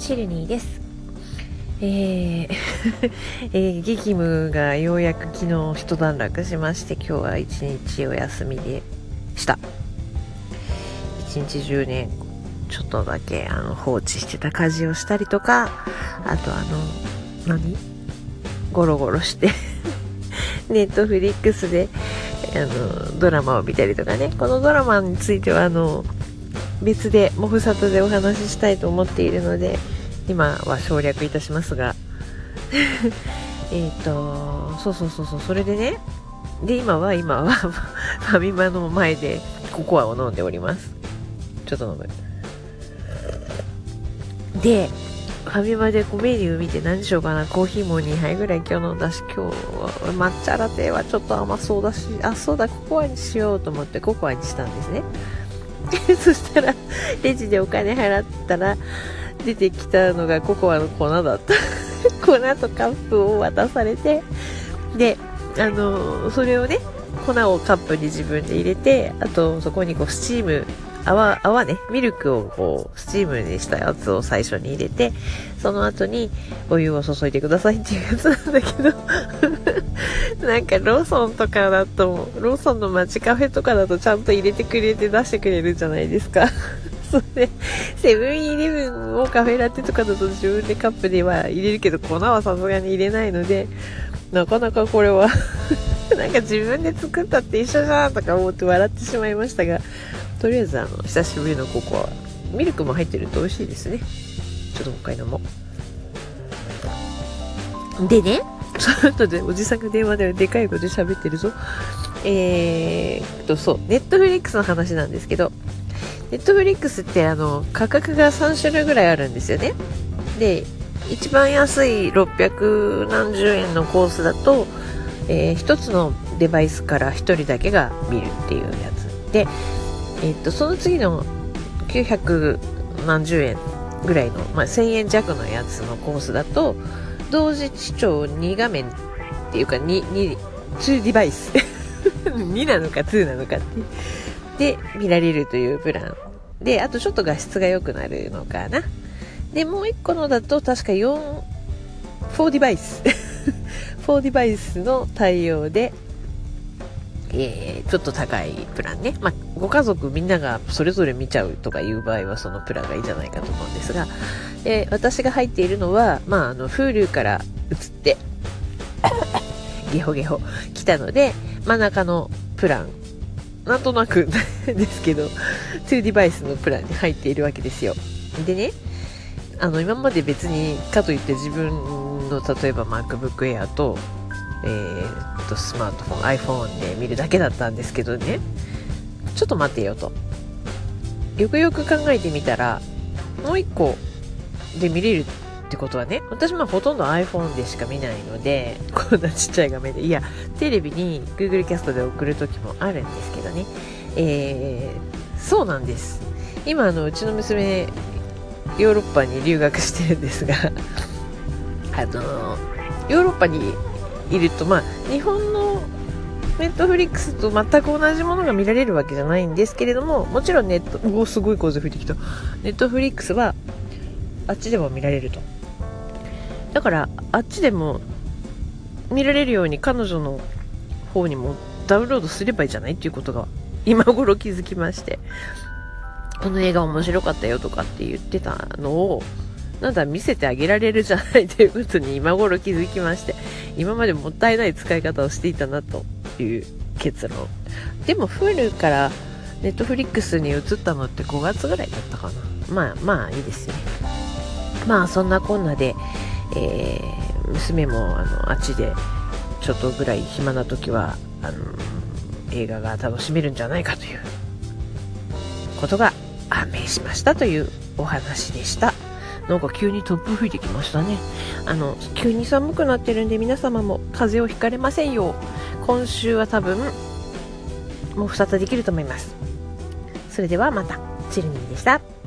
シルニーです。えー えー、激務がようやく昨日一段落しまして今日は一日お休みでした。一日中ねちょっとだけあの放置してた家事をしたりとかあとあの何？ゴロゴロして ネットフリックスであのドラマを見たりとかね。このドラマについてはあの別でモフサトでお話ししたいと思っているので今は省略いたしますが。えっとそうそうそうそうそれでね。で今は今は ファミマの前でココアを飲んでおります。ちょっと飲む。でファミマでこうメニュー見て何しようかな。コーヒーも2杯ぐらい今日飲んだし今日は抹茶ラテはちょっと甘そうだしあそうだココアにしようと思ってココアにしたんですね。そしたらレジでお金払ったら出てきたのがココアの粉だった。粉とカップを渡されてであのそれをね粉をカップに自分で入れてあとそこにこうスチーム泡、泡ね、ミルクをこう、スチームにしたやつを最初に入れて、その後にお湯を注いでくださいっていうやつなんだけど。なんかローソンとかだと、ローソンの街カフェとかだとちゃんと入れてくれて出してくれるじゃないですか。それ、セブンイレブンをカフェラテとかだと自分でカップでは入れるけど、粉はさすがに入れないので、なかなかこれは なんか自分で作ったって一緒じゃんとか思って笑ってしまいましたが、とりあえずあの久しぶりのココアミルクも入ってると美味しいですねちょっともう一回飲もうでねその後でおじさんが電話ででかい声で喋ってるぞ。えー、っとそうネットフリックスの話なんですけどネットフリックスってあの価格が3種類ぐらいあるんですよね。で一番安い600何十円のコースだと、えー、1つのデバイスから1人だけが見るっていうやつ。でえっと、その次の900何十円ぐらいの、まあ、1000円弱のやつのコースだと、同時視聴2画面っていうか2、2、2デバイス。2なのか2なのかって。で、見られるというプラン。で、あとちょっと画質が良くなるのかな。で、もう1個のだと確か4、4デバイス。4デバイスの対応で、えー、ちょっと高いプランね。まあ、ご家族みんながそれぞれ見ちゃうとかいう場合はそのプランがいいんじゃないかと思うんですが、えー、私が入っているのは、まあ、あの、Hulu から移って、ゲホゲホ来たので、真ん中のプラン、なんとなく ですけど、2デバイスのプランに入っているわけですよ。でね、あの、今まで別に、かといって自分の、例えば MacBook Air と、えー、とスマートフォン iPhone で見るだけだったんですけどね。ちょっと待ってよと。よくよく考えてみたらもう1個で見れるってことはね私もほとんど iPhone でしか見ないので こんなちっちゃい画面で。いやテレビに Google キャストで送る時もあるんですけどね。えー、そうなんです。今あのうちの娘ヨーロッパに留学してるんですが あのヨーロッパにいると、まあ、日本のネットフリックスと全く同じものが見られるわけじゃないんですけれども、もちろんネット、おすごい風吹いてきた。ネットフリックスは、あっちでも見られると。だから、あっちでも見られるように彼女の方にもダウンロードすればいいじゃないっていうことが今頃気づきまして、この映画面白かったよとかって言ってたのを、なんだ見せてあげられるじゃないということに今頃気づきまして、今までもったいない使い方をしていたなという結論。でも Hulu からネットフリックスに移ったのって5月ぐらいだったかな。まあまあいいですね。まあそんなこんなで、えー、娘もあのあっちでちょっとぐらい暇な時はあの映画が楽しめるんじゃないかということが判明しましたというお話でした。なんか急に突風吹いてきましたね。あの、急に寒くなってるんで皆様も風邪をひかれませんよう、今週は多分、もう2つできると思います。それではまた、チルニーでした。